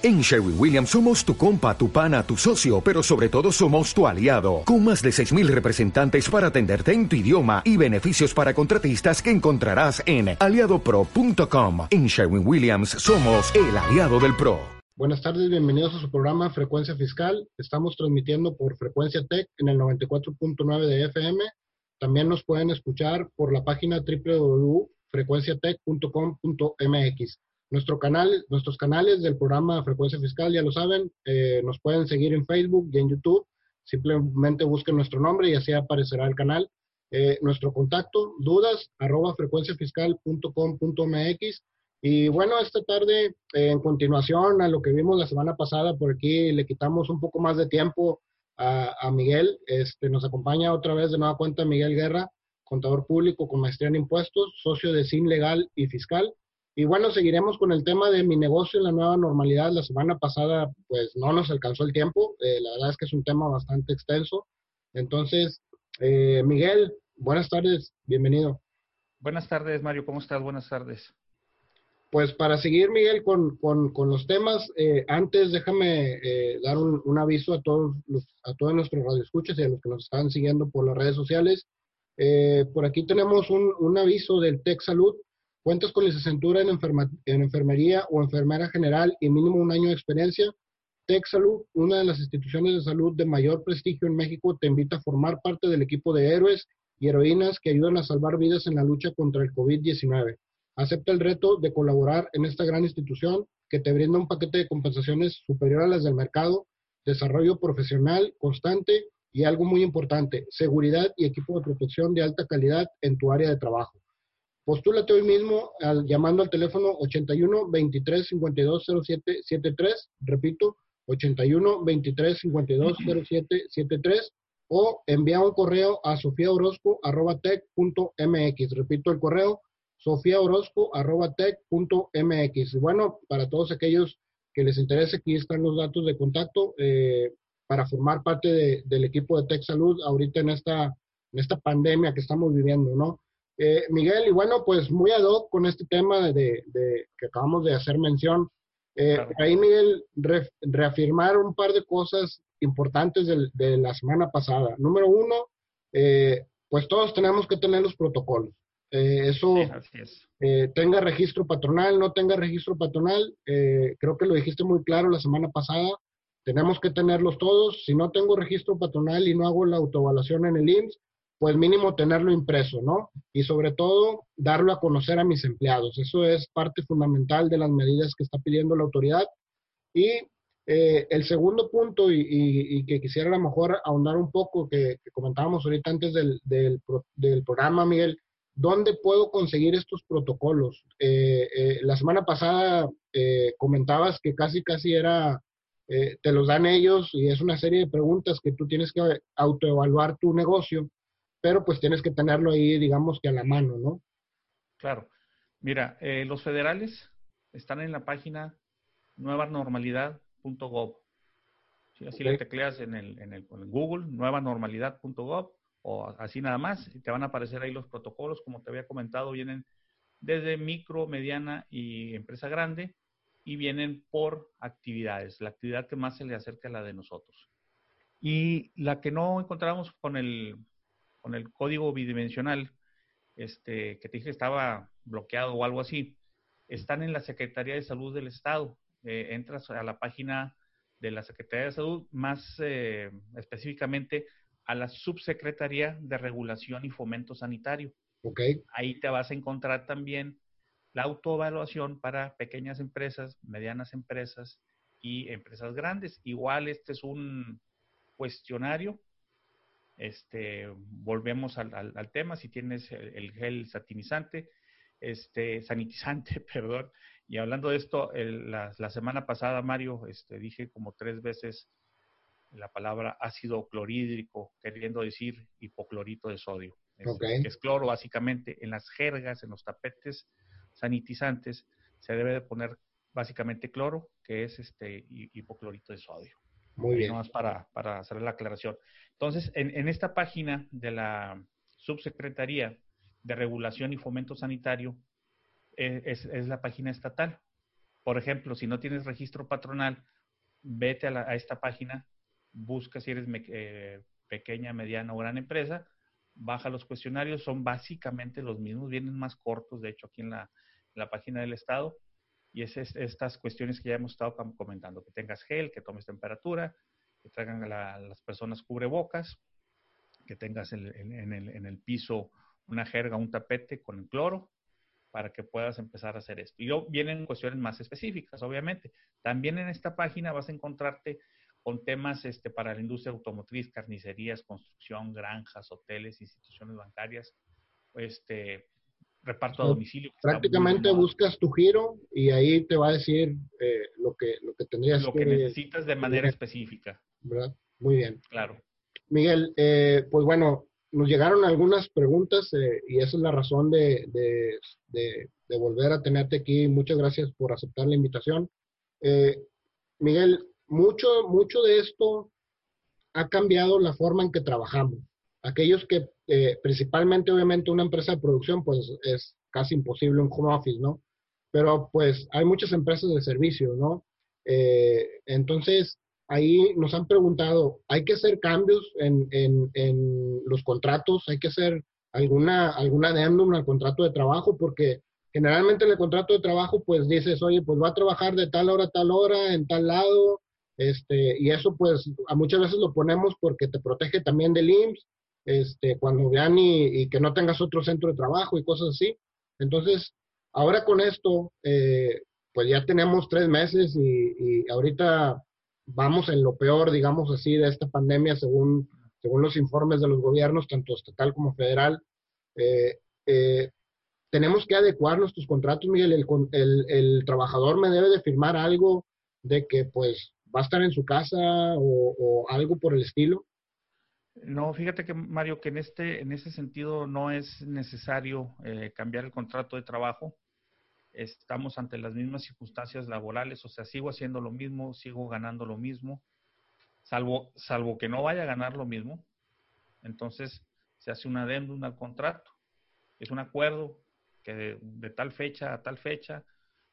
En Sherwin Williams somos tu compa, tu pana, tu socio, pero sobre todo somos tu aliado, con más de 6.000 representantes para atenderte en tu idioma y beneficios para contratistas que encontrarás en aliadopro.com. En Sherwin Williams somos el aliado del PRO. Buenas tardes, bienvenidos a su programa Frecuencia Fiscal. Estamos transmitiendo por Frecuencia Tech en el 94.9 de FM. También nos pueden escuchar por la página www.frecuenciatech.com.mx. Nuestro canal, nuestros canales del programa Frecuencia Fiscal, ya lo saben, eh, nos pueden seguir en Facebook y en YouTube. Simplemente busquen nuestro nombre y así aparecerá el canal. Eh, nuestro contacto, dudas, arroba frecuenciafiscal.com.mx. Y bueno, esta tarde, eh, en continuación a lo que vimos la semana pasada, por aquí le quitamos un poco más de tiempo a, Miguel. Este, nos acompaña otra vez de nueva cuenta Miguel Guerra, contador público con maestría en impuestos, socio de SIN Legal y Fiscal. Y bueno, seguiremos con el tema de mi negocio en la nueva normalidad. La semana pasada, pues no nos alcanzó el tiempo. Eh, la verdad es que es un tema bastante extenso. Entonces, eh, Miguel, buenas tardes, bienvenido. Buenas tardes, Mario, ¿cómo estás? Buenas tardes. Pues para seguir, Miguel, con, con, con los temas, eh, antes déjame eh, dar un, un, aviso a todos, los, a todos nuestros radioescuchas y a los que nos están siguiendo por las redes sociales. Eh, por aquí tenemos un, un aviso del Tech Salud cuentas con licenciatura en, enfermería o enfermera general y mínimo un año de experiencia, TechSalud, una de las instituciones de salud de mayor prestigio en México, te invita a formar parte del equipo de héroes y heroínas que ayudan a salvar vidas en la lucha contra el COVID-19. Acepta el reto de colaborar en esta gran institución que te brinda un paquete de compensaciones superior a las del mercado, desarrollo profesional constante y algo muy importante, seguridad y equipo de protección de alta calidad en tu área de trabajo. Postúlate hoy mismo al, llamando al teléfono 81 23 52 07 73, repito, 81 23 52 07 73, o envía un correo a sofiaorozco.tech.mx. Repito el correo, sofiaorozco.tech.mx. Bueno, para todos aquellos que les interese, aquí están los datos de contacto eh, para formar parte de, del equipo de Tech Salud ahorita en esta, en esta pandemia que estamos viviendo, ¿no? Eh, Miguel, y bueno, pues muy ad hoc con este tema de, de que acabamos de hacer mención. Eh, claro. Ahí, Miguel, re, reafirmar un par de cosas importantes de, de la semana pasada. Número uno, eh, pues todos tenemos que tener los protocolos. Eh, eso, sí, es. Eh, tenga registro patronal, no tenga registro patronal, creo que lo dijiste muy claro la semana pasada. Tenemos que tenerlos todos. Si no tengo registro patronal y no hago la autoevaluación en el IMSS, pues mínimo tenerlo impreso, ¿no? Y sobre todo, darlo a conocer a mis empleados. Eso es parte fundamental de las medidas que está pidiendo la autoridad. Y eh, el segundo punto, y, que quisiera a lo mejor ahondar un poco, que, comentábamos ahorita antes del, programa, Miguel, ¿dónde puedo conseguir estos protocolos? Eh, eh, la semana pasada eh, comentabas que casi, casi era, eh, te los dan ellos y es una serie de preguntas que tú tienes que autoevaluar tu negocio pero pues tienes que tenerlo ahí, digamos que a la mano, ¿no? Claro. Mira, eh, los federales están en la página nuevanormalidad.gov. ¿Sí? Así okay. le tecleas en el, en el, en Google, nuevanormalidad.gov, o así nada más, y te van a aparecer ahí los protocolos, como te había comentado, vienen desde micro, mediana y empresa grande, y vienen por actividades, la actividad que más se le acerca a la de nosotros. Y la que no encontramos con el con el código bidimensional, este, que te dije estaba bloqueado o algo así, están en la Secretaría de Salud del Estado. Eh, entras a la página de la Secretaría de Salud, más eh, específicamente a la Subsecretaría de Regulación y Fomento Sanitario. Okay. Ahí te vas a encontrar también la autoevaluación para pequeñas empresas, medianas empresas y empresas grandes. Igual este es un cuestionario este, volvemos al, al, al tema, si tienes el, el, gel satinizante, este, sanitizante, perdón. Y hablando de esto, el, la, la, semana pasada, Mario, este, dije como tres veces la palabra ácido clorhídrico, queriendo decir hipoclorito de sodio. Okay. Que es cloro, básicamente. En las jergas, en los tapetes sanitizantes, se debe de poner básicamente cloro, que es este hipoclorito de sodio. Muy bien. Nomás para, para hacer la aclaración. Entonces, en, en, esta página de la Subsecretaría de Regulación y Fomento Sanitario, eh, es, es, la página estatal. Por ejemplo, si no tienes registro patronal, vete a, esta página, busca si eres eh, pequeña, mediana o gran empresa, baja los cuestionarios, son básicamente los mismos, vienen más cortos, de hecho, aquí en la, página del Estado, y es, estas cuestiones que ya hemos estado comentando, que tengas gel, que tomes temperatura, que traigan a, las personas cubrebocas, que tengas en, el, en, el, piso una jerga, un tapete con el cloro, para que puedas empezar a hacer esto. Y luego vienen cuestiones más específicas, obviamente. También en esta página vas a encontrarte con temas este, para la industria automotriz, carnicerías, construcción, granjas, hoteles, instituciones bancarias, este, reparto a domicilio. Prácticamente buscas tu giro y ahí te va a decir eh, lo, que, lo que tendrías lo que, necesitas de manera específica. ¿Verdad? Muy bien. Claro. Miguel, eh, pues bueno, nos llegaron algunas preguntas eh, y esa es la razón de, de, de, volver a tenerte aquí. Muchas gracias por aceptar la invitación. Miguel, mucho, mucho de esto ha cambiado la forma en que trabajamos. Aquellos que, eh, principalmente obviamente una empresa de producción, pues es casi imposible un home office, ¿no? Pero pues hay muchas empresas de servicio, ¿no? Eh, entonces, ahí nos han preguntado, ¿hay que hacer cambios en, en, en los contratos? ¿Hay que hacer alguna, alguna adendum al contrato de trabajo? Porque generalmente en el contrato de trabajo, pues dices, oye, pues va a trabajar de tal hora a tal hora, en tal lado, este, y eso pues a muchas veces lo ponemos porque te protege también del IMSS, este, cuando vean y, que no tengas otro centro de trabajo y cosas así. Entonces, ahora con esto, eh, pues ya tenemos tres meses y, ahorita vamos en lo peor, digamos así, de esta pandemia según, según los informes de los gobiernos, tanto estatal como federal. Eh, eh, tenemos que adecuar nuestros contratos, Miguel. El, el, el, trabajador me debe de firmar algo de que pues va a estar en su casa o, algo por el estilo? No, fíjate que Mario, que en este, en ese sentido no es necesario eh, cambiar el contrato de trabajo. Estamos ante las mismas circunstancias laborales, o sea, sigo haciendo lo mismo, sigo ganando lo mismo, salvo, salvo que no vaya a ganar lo mismo. Entonces se hace un adendum al contrato. Es un acuerdo que de tal fecha a tal fecha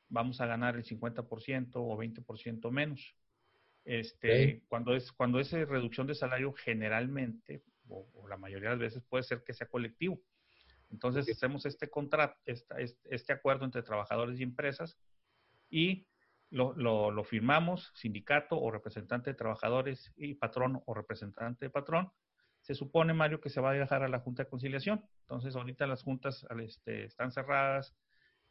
vamos a ganar el 50% o 20% menos. Este, cuando es cuando es reducción de salario generalmente o, la mayoría de las veces puede ser que sea colectivo. Entonces hacemos este contrato, este, este, acuerdo entre trabajadores y empresas y lo, lo, firmamos, sindicato o representante de trabajadores y patrón o representante de patrón. Se supone, Mario, que se va a dejar a la Junta de Conciliación. Entonces, ahorita las juntas este, están cerradas,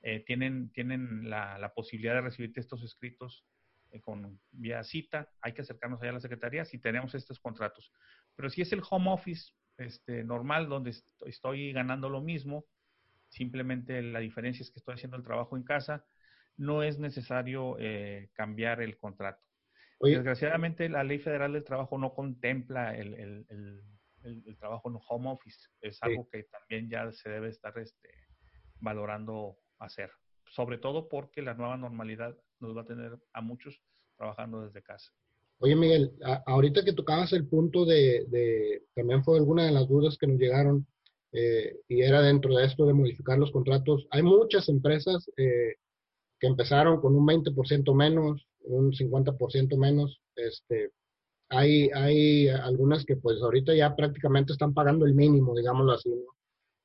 eh, tienen, tienen la, la, posibilidad de recibir estos escritos eh, con vía cita, hay que acercarnos allá a la Secretaría si tenemos estos contratos. Pero si es el home office este, normal donde estoy ganando lo mismo, simplemente la diferencia es que estoy haciendo el trabajo en casa, no es necesario eh, cambiar el contrato. Desgraciadamente la ley federal del trabajo no contempla el, el, el, trabajo en home office. Es algo que también ya se debe estar este, valorando hacer. Sobre todo porque la nueva normalidad nos va a tener a muchos trabajando desde casa. Oye, Miguel, ahorita que tocabas el punto de, también fue alguna de las dudas que nos llegaron eh, y era dentro de esto de modificar los contratos. Hay muchas empresas eh, que empezaron con un 20% menos, un 50% menos. Este, hay, hay algunas que pues ahorita ya prácticamente están pagando el mínimo, digámoslo así.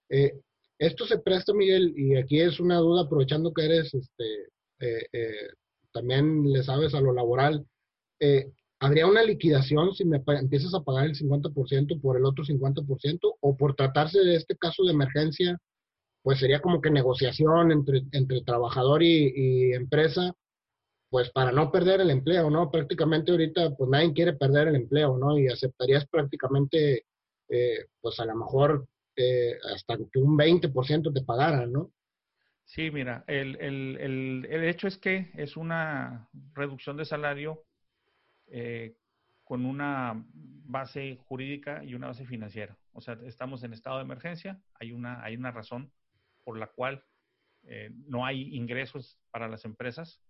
Eh, esto se presta, Miguel, y aquí es una duda, aprovechando que eres este, eh, eh, también le sabes a lo laboral, eh, ¿habría una liquidación si me empiezas a pagar el 50% por el otro 50% o por tratarse de este caso de emergencia, pues sería como que negociación entre, entre trabajador y, empresa, pues para no perder el empleo, ¿no? Prácticamente ahorita pues nadie quiere perder el empleo, ¿no? Y aceptarías prácticamente, pues a lo mejor hasta que un 20% te pagaran, ¿no? Sí, mira, el, el, el, hecho es que es una reducción de salario eh, con una base jurídica y una base financiera. O sea, estamos en estado de emergencia, hay una, hay una razón por la cual eh, no hay ingresos para las empresas.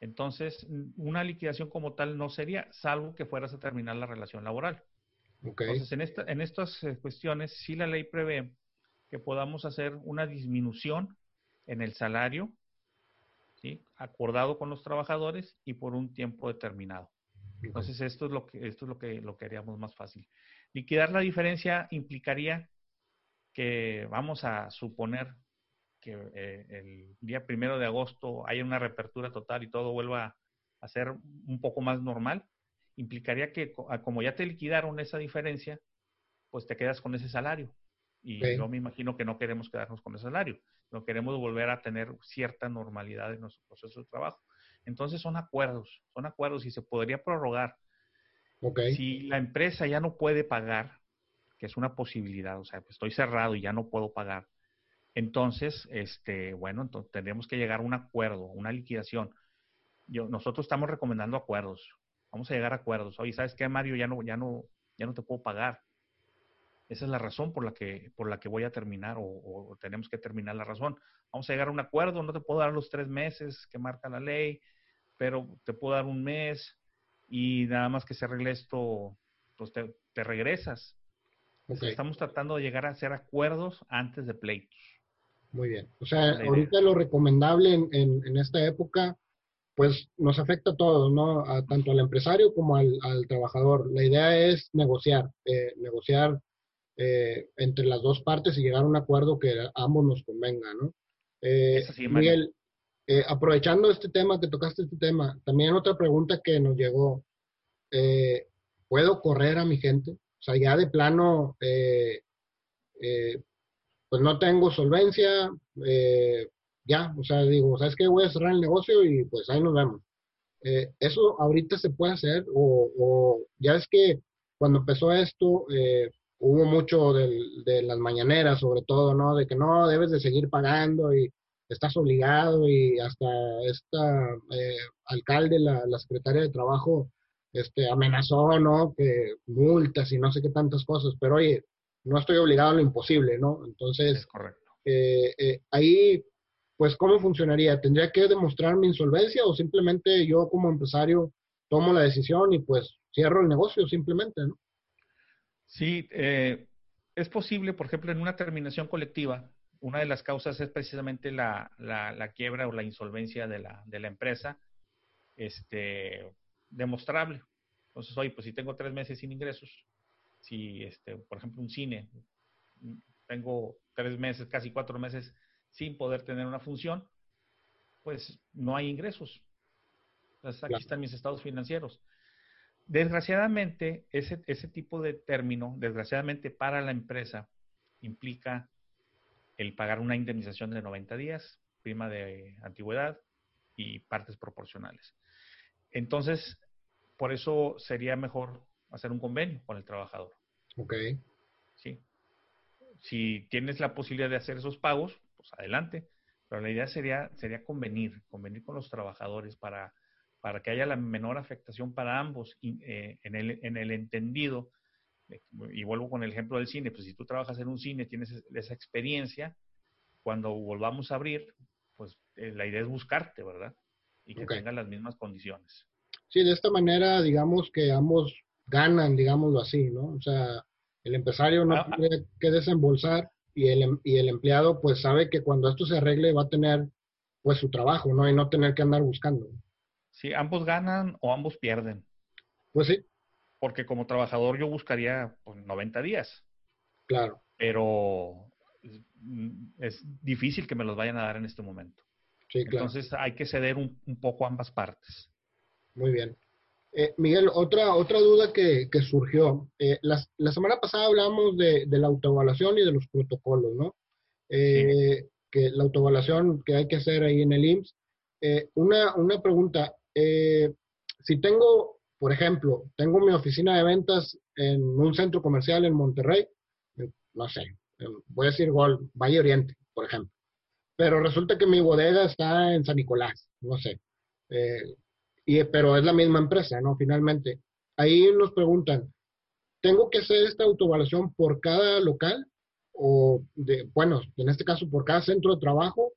Entonces, una liquidación como tal no sería, salvo que fueras a terminar la relación laboral. Entonces, en, esta, en estas eh, cuestiones, sí la ley prevé que podamos hacer una disminución en el salario ¿sí? acordado con los trabajadores y por un tiempo determinado. Entonces, esto es lo que, esto es lo que, lo que haríamos más fácil. Liquidar la diferencia implicaría que vamos a suponer que eh, el día primero de agosto haya una reapertura total y todo vuelva a ser un poco más normal, implicaría que como ya te liquidaron esa diferencia, pues te quedas con ese salario. Y yo me imagino que no queremos quedarnos con ese salario, no queremos volver a tener cierta normalidad en nuestro proceso de trabajo. Entonces son acuerdos, son acuerdos y se podría prorrogar. Si la empresa ya no puede pagar, que es una posibilidad, o sea, estoy cerrado y ya no puedo pagar, entonces, este, bueno, entonces tendremos que llegar a un acuerdo, una liquidación. Yo, nosotros estamos recomendando acuerdos. Vamos a llegar a acuerdos. Oye, ¿sabes qué, Mario? Ya no, ya no, ya no te puedo pagar. Esa es la razón por la que, por la que voy a terminar o, tenemos que terminar la razón. Vamos a llegar a un acuerdo. No te puedo dar los tres meses que marca la ley, pero te puedo dar un mes y nada más que se arregle esto, pues te, regresas. estamos tratando de llegar a hacer acuerdos antes de pleitos. Muy bien. O sea, ahorita lo recomendable en, en, esta época, pues nos afecta a todos, ¿no? A, tanto al empresario como al, al trabajador. La idea es negociar, eh, negociar eh, entre las dos partes y llegar a un acuerdo que a ambos nos convenga, ¿no? Eh, Miguel, eh, aprovechando este tema, que tocaste este tema, también otra pregunta que nos llegó, ¿puedo correr a mi gente? O sea, ya de plano, pues no tengo solvencia, eh, ya, o sea, digo, ¿sabes qué? Voy a cerrar el negocio y pues ahí nos vemos. Eh, eso ahorita se puede hacer o, ya es que cuando empezó esto eh, hubo mucho de las mañaneras sobre todo, ¿no? De que no, debes de seguir pagando y estás obligado y hasta esta alcalde, la, la, secretaria de trabajo, este, amenazó, ¿no? Que multas y no sé qué tantas cosas, pero oye, no estoy obligado a lo imposible, ¿no? Entonces, eh, eh, ahí, pues, ¿cómo funcionaría? ¿Tendría que demostrar mi insolvencia o simplemente yo como empresario tomo la decisión y pues cierro el negocio simplemente, ¿no? Sí, eh, es posible, por ejemplo, en una terminación colectiva, una de las causas es precisamente la, la, quiebra o la insolvencia de la, de la empresa, este, demostrable. Entonces, oye, pues si tengo tres meses sin ingresos, si, este, por ejemplo, un cine, tengo tres meses, casi cuatro meses sin poder tener una función, pues no hay ingresos. Entonces, aquí están mis estados financieros. Desgraciadamente, ese, ese tipo de término, desgraciadamente para la empresa, implica el pagar una indemnización de 90 días, prima de antigüedad y partes proporcionales. Entonces, por eso sería mejor hacer un convenio con el trabajador. Ok. Sí. Si tienes la posibilidad de hacer esos pagos, pues adelante. Pero la idea sería, sería convenir, convenir con los trabajadores para, para que haya la menor afectación para ambos eh, en, el, en el entendido. Y vuelvo con el ejemplo del cine, pues si tú trabajas en un cine, tienes esa experiencia, cuando volvamos a abrir, pues eh, la idea es buscarte, ¿verdad? Y que tengan las mismas condiciones. Sí, de esta manera, digamos que ambos ganan, digámoslo así, ¿no? O sea, el empresario no ah, ah. tiene que desembolsar y el, em, y el empleado pues sabe que cuando esto se arregle va a tener pues su trabajo, ¿no? Y no tener que andar buscando. Sí, ambos ganan o ambos pierden. Pues sí. Porque como trabajador yo buscaría pues, 90 días. Claro. Pero es difícil que me los vayan a dar en este momento. Sí, claro. Entonces hay que ceder un, un poco ambas partes. Muy bien. Eh, Miguel, otra, otra duda que, surgió. Eh, la, semana pasada hablamos de, la autoevaluación y de los protocolos, ¿no? Eh, que la autoevaluación que hay que hacer ahí en el IMSS. una, una pregunta. si tengo, por ejemplo, tengo mi oficina de ventas en un centro comercial en Monterrey, no sé, voy a decir Gol, Valle Oriente, por ejemplo. Pero resulta que mi bodega está en San Nicolás, no sé pero es la misma empresa, ¿no? Finalmente. Ahí nos preguntan, ¿tengo que hacer esta autoevaluación por cada local? O, de, bueno, en este caso, por cada centro de trabajo.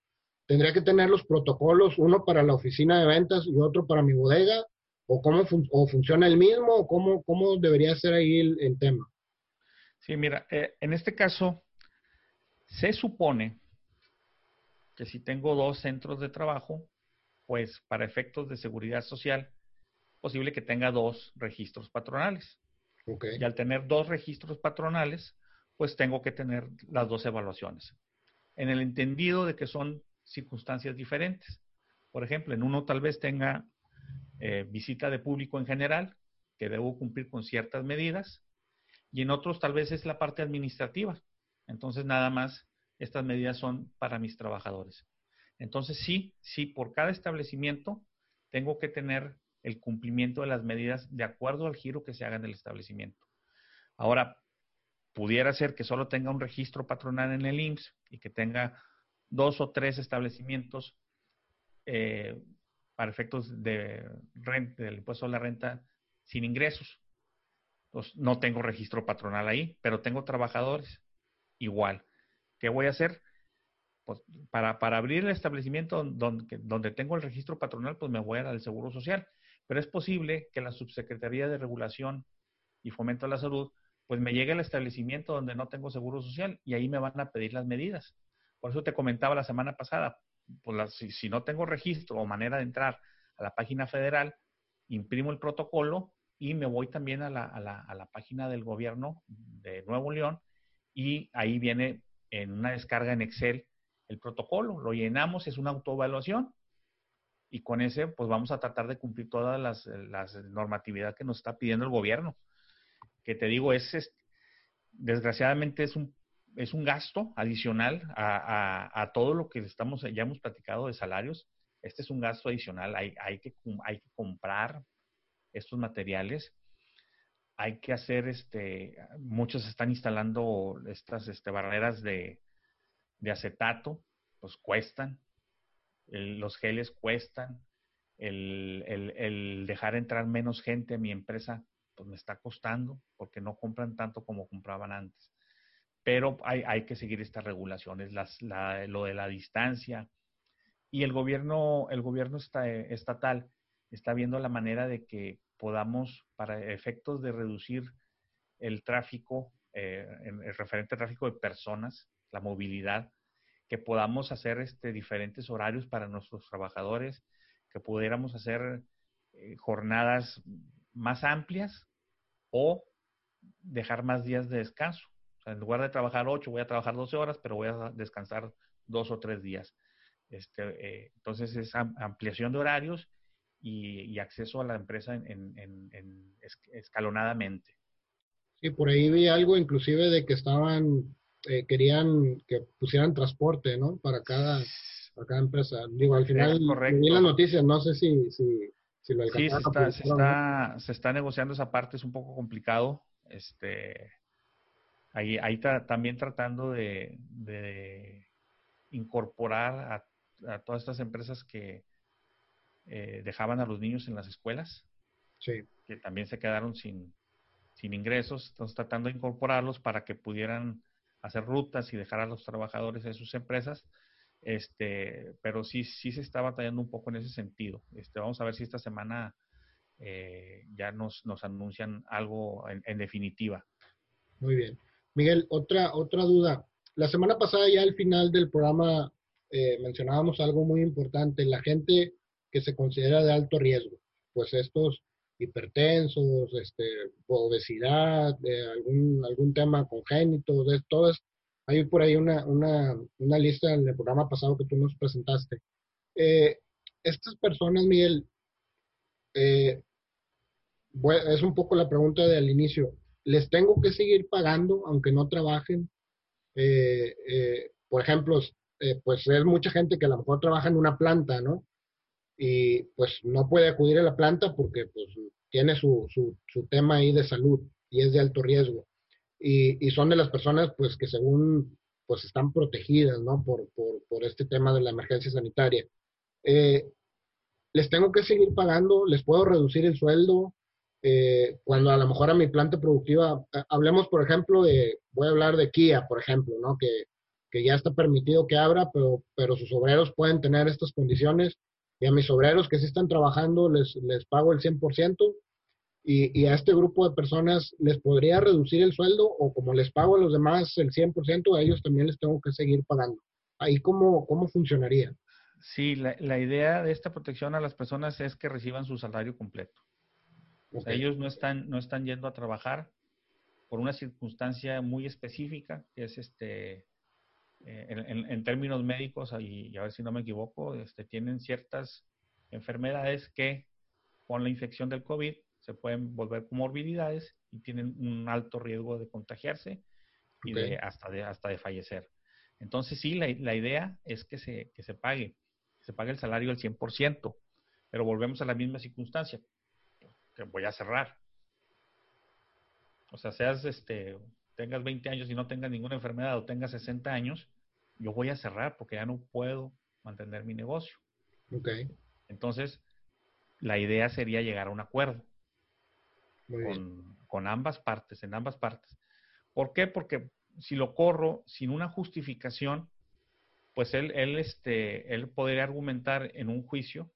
¿Tendría que tener los protocolos, uno para la oficina de ventas y otro para mi bodega? ¿O cómo o funciona el mismo? ¿O cómo, cómo debería ser ahí el, tema? Sí, mira, eh, en este caso, se supone que si tengo dos centros de trabajo, pues para efectos de seguridad social, posible que tenga dos registros patronales. Y al tener dos registros patronales, pues tengo que tener las dos evaluaciones. En el entendido de que son circunstancias diferentes. Por ejemplo, en uno tal vez tenga eh, visita de público en general, que debo cumplir con ciertas medidas, y en otros tal vez es la parte administrativa. Entonces, nada más, estas medidas son para mis trabajadores. Entonces, sí, sí, por cada establecimiento tengo que tener el cumplimiento de las medidas de acuerdo al giro que se haga en el establecimiento. Ahora, pudiera ser que solo tenga un registro patronal en el IMSS y que tenga dos o tres establecimientos eh, para efectos de renta, del impuesto a la renta sin ingresos. No tengo registro patronal ahí, pero tengo trabajadores igual. ¿Qué voy a hacer? Pues para, para abrir el establecimiento donde, donde tengo el registro patronal, pues me voy a al Seguro Social. Pero es posible que la Subsecretaría de Regulación y Fomento a la Salud, pues me llegue al establecimiento donde no tengo seguro social y ahí me van a pedir las medidas. Por eso te comentaba la semana pasada, pues si, no tengo registro o manera de entrar a la página federal, imprimo el protocolo y me voy también a la, a la, a la página del gobierno de Nuevo León y ahí viene en una descarga en Excel el protocolo. Lo llenamos, es una autoevaluación y con ese pues vamos a tratar de cumplir todas las, las normatividad que nos está pidiendo el gobierno. Que te digo, es, desgraciadamente es un, es un gasto adicional a, a, todo lo que estamos, ya hemos platicado de salarios. Este es un gasto adicional, hay, hay, que, hay que comprar estos materiales. Hay que hacer, este, muchos están instalando estas este, barreras de, de acetato, pues cuestan, los geles cuestan, el, dejar entrar menos gente a mi empresa, pues me está costando porque no compran tanto como compraban antes. Pero hay, que seguir estas regulaciones, lo de la distancia. Y el gobierno, el gobierno estatal está viendo la manera de que podamos, para efectos de reducir el tráfico, eh, el referente tráfico de personas, la movilidad, que podamos hacer este, diferentes horarios para nuestros trabajadores, que pudiéramos hacer eh, jornadas más amplias o dejar más días de descanso. en lugar de trabajar ocho, voy a trabajar 12 horas, pero voy a descansar dos o tres días. Este, eh, entonces es ampliación de horarios y, acceso a la empresa en, escalonadamente. Sí, por ahí vi algo inclusive de que estaban eh, querían que pusieran transporte, ¿no? Para cada, para cada empresa. Digo, al final, vi las noticias, no sé si, si, si lo Sí, se está, se, está, se está negociando esa parte, es un poco complicado. Este, ahí, ahí también tratando de, de incorporar a, a, todas estas empresas que eh, dejaban a los niños en las escuelas, sí. que también se quedaron sin, sin ingresos, estamos tratando de incorporarlos para que pudieran hacer rutas y dejar a los trabajadores en sus empresas. Este, pero sí, sí se está batallando un poco en ese sentido. Este, vamos a ver si esta semana eh, ya nos, nos anuncian algo en, definitiva. Muy bien. Miguel, otra, otra duda. La semana pasada ya al final del programa eh, mencionábamos algo muy importante, la gente que se considera de alto riesgo, pues estos hipertensos, este, obesidad, algún, algún tema congénito, de todas. Hay por ahí una, una, una, lista en el programa pasado que tú nos presentaste. Eh, estas personas, Miguel, eh, es un poco la pregunta del inicio. ¿Les tengo que seguir pagando aunque no trabajen? Eh, por ejemplo, pues es mucha gente que a lo mejor trabaja en una planta, ¿no? Y pues no puede acudir a la planta porque pues tiene su, su, su tema ahí de salud y es de alto riesgo. Y, y, son de las personas pues que según pues están protegidas, ¿no? Por, por, por este tema de la emergencia sanitaria. Eh, les tengo que seguir pagando, les puedo reducir el sueldo, eh, cuando a lo mejor a mi planta productiva, hablemos por ejemplo de, voy a hablar de Kia, por ejemplo, ¿no? Que, que ya está permitido que abra, pero, pero sus obreros pueden tener estas condiciones y a mis obreros que sí están trabajando les, les pago el 100% y, y a este grupo de personas les podría reducir el sueldo o como les pago a los demás el 100%, a ellos también les tengo que seguir pagando. Ahí cómo, cómo funcionaría. Sí, la, idea de esta protección a las personas es que reciban su salario completo. O sea, ellos no están, no están yendo a trabajar por una circunstancia muy específica, que es este, eh, en, términos médicos, y, a ver si no me equivoco, este, tienen ciertas enfermedades que con la infección del COVID se pueden volver comorbilidades y tienen un alto riesgo de contagiarse y de, hasta, de, hasta de fallecer. Entonces, sí, la, la idea es que se, que se pague, que se pague el salario al 100%, pero volvemos a la misma circunstancia, que voy a cerrar. O sea, seas, este, tengas 20 años y no tengas ninguna enfermedad o tengas 60 años, yo voy a cerrar porque ya no puedo mantener mi negocio. Ok. Entonces, la idea sería llegar a un acuerdo con, con, ambas partes, en ambas partes. ¿Por qué? Porque si lo corro sin una justificación, pues él, él, este, él podría argumentar en un juicio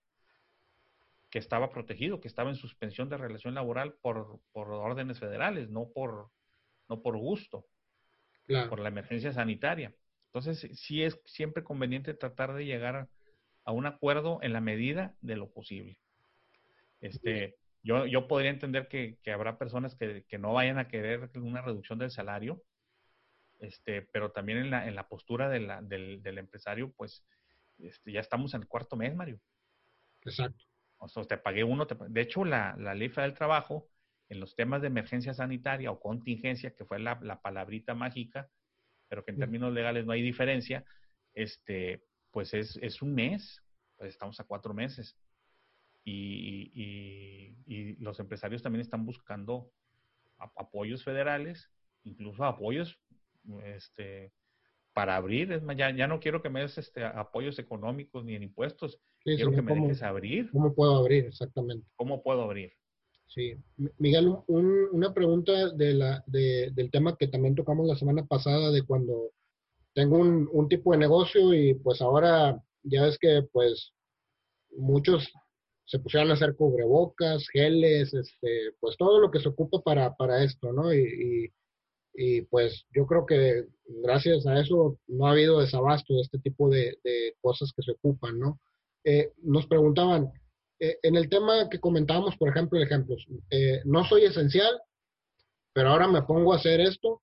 que estaba protegido, que estaba en suspensión de relación laboral por, por órdenes federales, no por, no por gusto, por la emergencia sanitaria. Entonces, sí es siempre conveniente tratar de llegar a, un acuerdo en la medida de lo posible. Este, yo, yo podría entender que, habrá personas que, no vayan a querer una reducción del salario, este, pero también en la, en la postura del, del, empresario, pues este, ya estamos en el cuarto mes, Mario. Exacto. O sea, te pagué uno. de hecho, la, la ley del trabajo, en los temas de emergencia sanitaria o contingencia, que fue la, la palabrita mágica, pero que en términos legales no hay diferencia, este, pues es, es un mes, pues estamos a cuatro meses. Y, y, los empresarios también están buscando apoyos federales, incluso apoyos este, para abrir. Es más, ya, ya no quiero que me des este, apoyos económicos ni en impuestos, quiero que me dejes abrir. ¿Cómo puedo abrir exactamente? ¿Cómo puedo abrir? Sí, Miguel, una pregunta de la, de, del tema que también tocamos la semana pasada de cuando tengo un, un, tipo de negocio y pues ahora ya ves que pues muchos se pusieron a hacer cubrebocas, geles, este, pues todo lo que se ocupa para, para esto, ¿no? Y, y, pues yo creo que gracias a eso no ha habido desabasto de este tipo de, de cosas que se ocupan, ¿no? Eh, nos preguntaban, eh, en el tema que comentábamos, por ejemplo, ejemplos, eh, no soy esencial, pero ahora me pongo a hacer esto,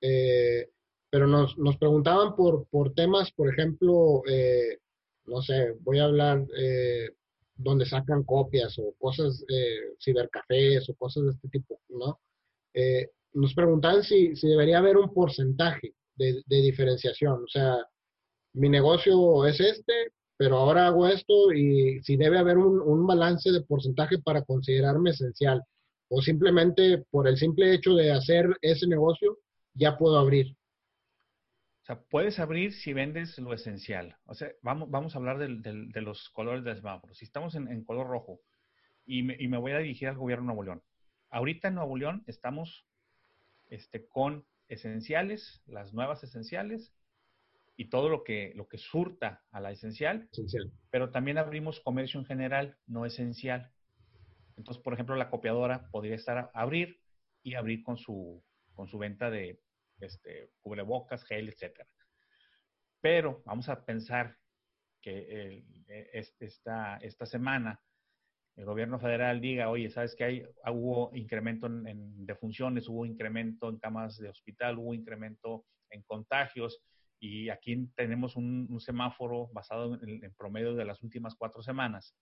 eh, pero nos, nos, preguntaban por, por temas, por ejemplo, no sé, voy a hablar donde sacan copias o cosas, cibercafés o cosas de este tipo, ¿no? nos preguntaban si, si, debería haber un porcentaje de, de diferenciación, o sea, mi negocio es este, pero ahora hago esto y si debe haber un, balance de porcentaje para considerarme esencial o simplemente por el simple hecho de hacer ese negocio ya puedo abrir. O sea, puedes abrir si vendes lo esencial. O sea, vamos, vamos a hablar de los colores del semáforo. Si estamos en, color rojo y me, y me, voy a dirigir al gobierno de Nuevo León. Ahorita en Nuevo León estamos este, con esenciales, las nuevas esenciales, y todo lo que, lo que surta a la esencial, pero también abrimos comercio en general, no esencial. Entonces, por ejemplo, la copiadora podría estar a abrir y abrir con su, con su venta de este, cubrebocas, gel, etc. Pero vamos a pensar que esta, esta semana el gobierno federal diga, oye, ¿sabes que hay, hubo incremento en, en defunciones, hubo incremento en camas de hospital, hubo incremento en contagios, y aquí tenemos un, semáforo basado en promedio de las últimas cuatro semanas.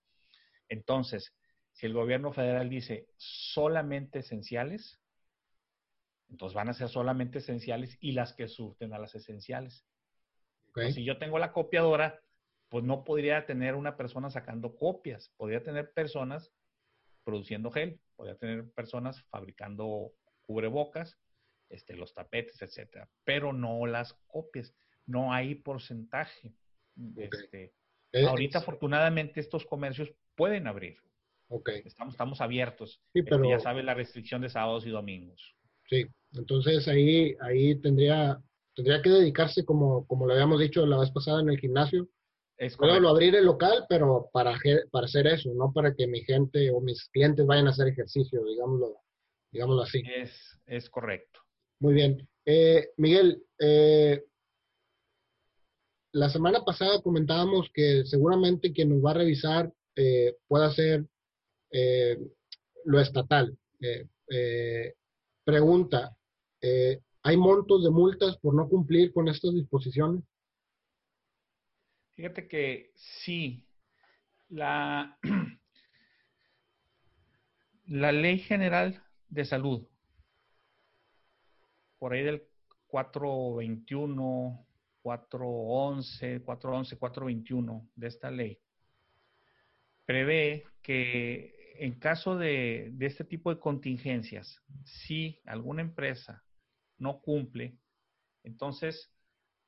Entonces, si el gobierno federal dice solamente esenciales, entonces van a ser solamente esenciales y las que surten a las esenciales. si yo tengo la copiadora, pues no podría tener una persona sacando copias, podría tener personas produciendo gel, podría tener personas fabricando cubrebocas, este, los tapetes, etcétera, pero no las copias no hay porcentaje. Este, ahorita, afortunadamente, estos comercios pueden abrir. Okay. Estamos, estamos abiertos. Sí, este, pero, ya sabe la restricción de sábados y domingos. Sí, entonces ahí, ahí tendría, tendría que dedicarse, como, como lo habíamos dicho la vez pasada en el gimnasio. Es Puedo abrir el local, pero para, para hacer eso, no para que mi gente o mis clientes vayan a hacer ejercicio, digámoslo, digámoslo así. Es, es correcto. Muy bien. Eh, Miguel, eh, la semana pasada comentábamos que seguramente quien nos va a revisar eh, pueda ser eh, lo estatal. Eh, pregunta, ¿hay montos de multas por no cumplir con estas disposiciones? Fíjate que sí. La Ley General de Salud, por ahí del 421, 411, 411, 421 de esta ley, prevé que en caso de, de este tipo de contingencias, si alguna empresa no cumple, entonces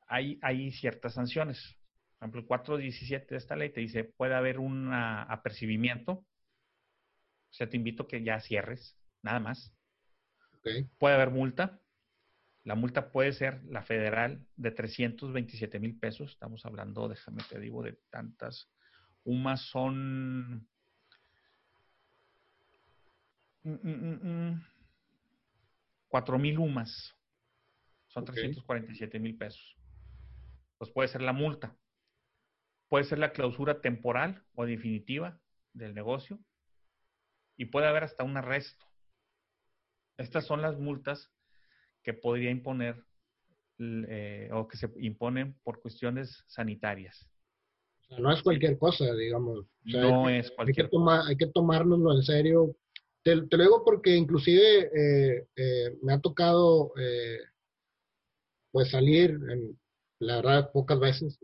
hay, hay ciertas sanciones. Por ejemplo, el 417 de esta ley te dice, puede haber un apercibimiento, o sea, te invito a que ya cierres, nada más. Puede haber multa, la multa puede ser la federal de 327 mil pesos. Estamos hablando, déjame te digo, de tantas. UMAS son... 4 mm, mm, mm, mil UMAS. Son 347 mil pesos. Pues puede ser la multa. Puede ser la clausura temporal o definitiva del negocio. Y puede haber hasta un arresto. Estas son las multas que podría imponer eh, o que se imponen por cuestiones sanitarias. O sea, no es cualquier cosa, digamos. no es cualquier cosa. Hay que tomárnoslo en serio. Te, lo digo porque inclusive eh, eh, me ha tocado pues salir, en, la verdad, pocas veces,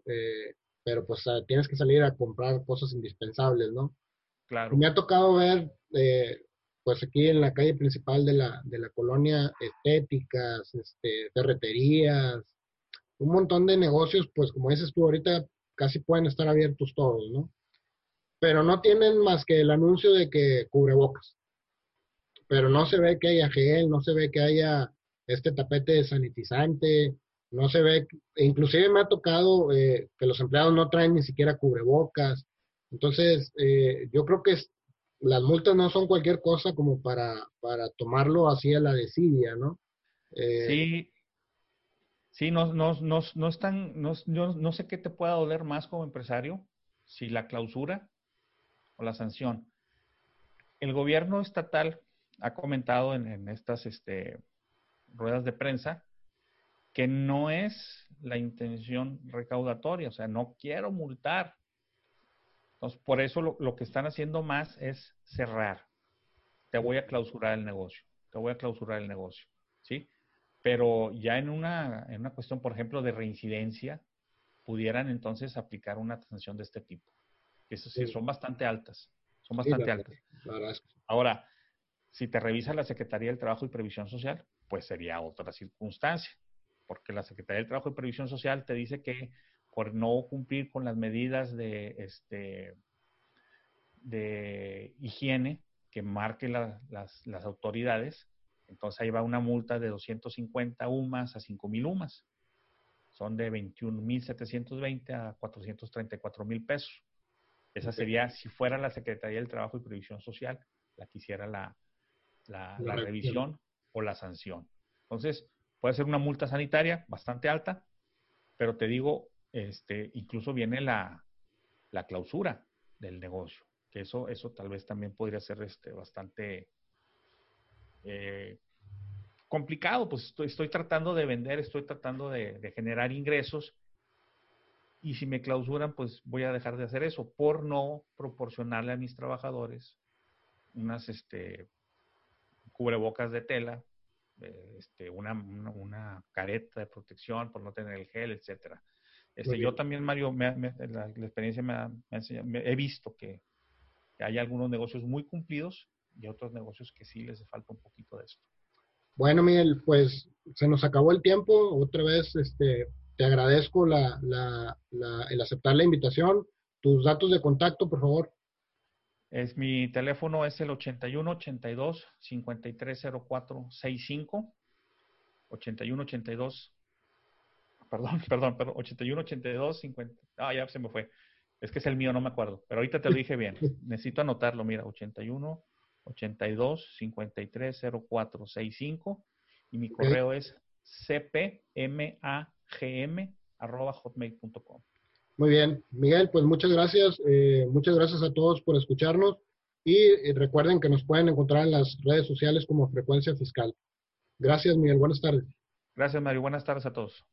pero pues tienes que salir a comprar cosas indispensables, ¿no? Claro. Me ha tocado ver pues aquí en la calle principal de la, de la colonia, estéticas, este, ferreterías, un montón de negocios, pues como dices tú ahorita, casi pueden estar abiertos todos, ¿no? Pero no tienen más que el anuncio de que cubrebocas. Pero no se ve que haya gel, no se ve que haya este tapete sanitizante, no se ve, inclusive me ha tocado eh, que los empleados no traen ni siquiera cubrebocas. Entonces, eh, yo creo que las multas no son cualquier cosa como para, para tomarlo así a la desidia, ¿no? Eh, sí, sí, no, no, no, no están, no, no sé qué te pueda doler más como empresario, si la clausura o la sanción. El gobierno estatal ha comentado en, en estas este, ruedas de prensa que no es la intención recaudatoria, o sea, no quiero multar, entonces, por eso lo, que están haciendo más es cerrar. Te voy a clausurar el negocio, te voy a clausurar el negocio, ¿sí? Pero ya en una, en una cuestión, por ejemplo, de reincidencia, pudieran entonces aplicar una sanción de este tipo. Eso sí, son bastante altas, son bastante altas. Ahora, si te revisa la Secretaría del Trabajo y Previsión Social, pues sería otra circunstancia, porque la Secretaría del Trabajo y Previsión Social te dice que por no cumplir con las medidas de, este, de higiene que marquen las, autoridades, entonces ahí va una multa de 250 UMAS a 5.000 UMAS. Son de 21.720 a 434.000 pesos. Esa sería, si fuera la Secretaría del Trabajo y Previsión Social, la que hiciera la, la revisión o la sanción. Entonces, puede ser una multa sanitaria bastante alta, pero te digo, este, incluso viene la, clausura del negocio, que eso, eso tal vez también podría ser este, bastante eh, complicado, pues estoy, tratando de vender, estoy tratando de, generar ingresos y si me clausuran, pues voy a dejar de hacer eso por no proporcionarle a mis trabajadores unas este, cubrebocas de tela, eh, este, una, careta de protección por no tener el gel, etcétera. Este, yo también, Mario, la, experiencia me ha, enseñado, he visto que, hay algunos negocios muy cumplidos y otros negocios que sí les falta un poquito de esto. Bueno, Miguel, pues se nos acabó el tiempo. Otra vez, este, te agradezco la, el aceptar la invitación. Tus datos de contacto, por favor. Es mi teléfono es el 81 82 5304 65 81 82 perdón, perdón, perdón, 81, 82, 50. Ah, ya se me fue. Es que es el mío, no me acuerdo. Pero ahorita te lo dije bien. Necesito anotarlo, mira, 81, 82, 53, 04, 65. Y mi correo es cpmagm arroba hotmail.com. Muy bien, Miguel, pues muchas gracias. Eh, muchas gracias a todos por escucharnos y recuerden que nos pueden encontrar en las redes sociales como Frecuencia Fiscal. Gracias, Miguel. Buenas tardes. Gracias, Mario. Buenas tardes a todos.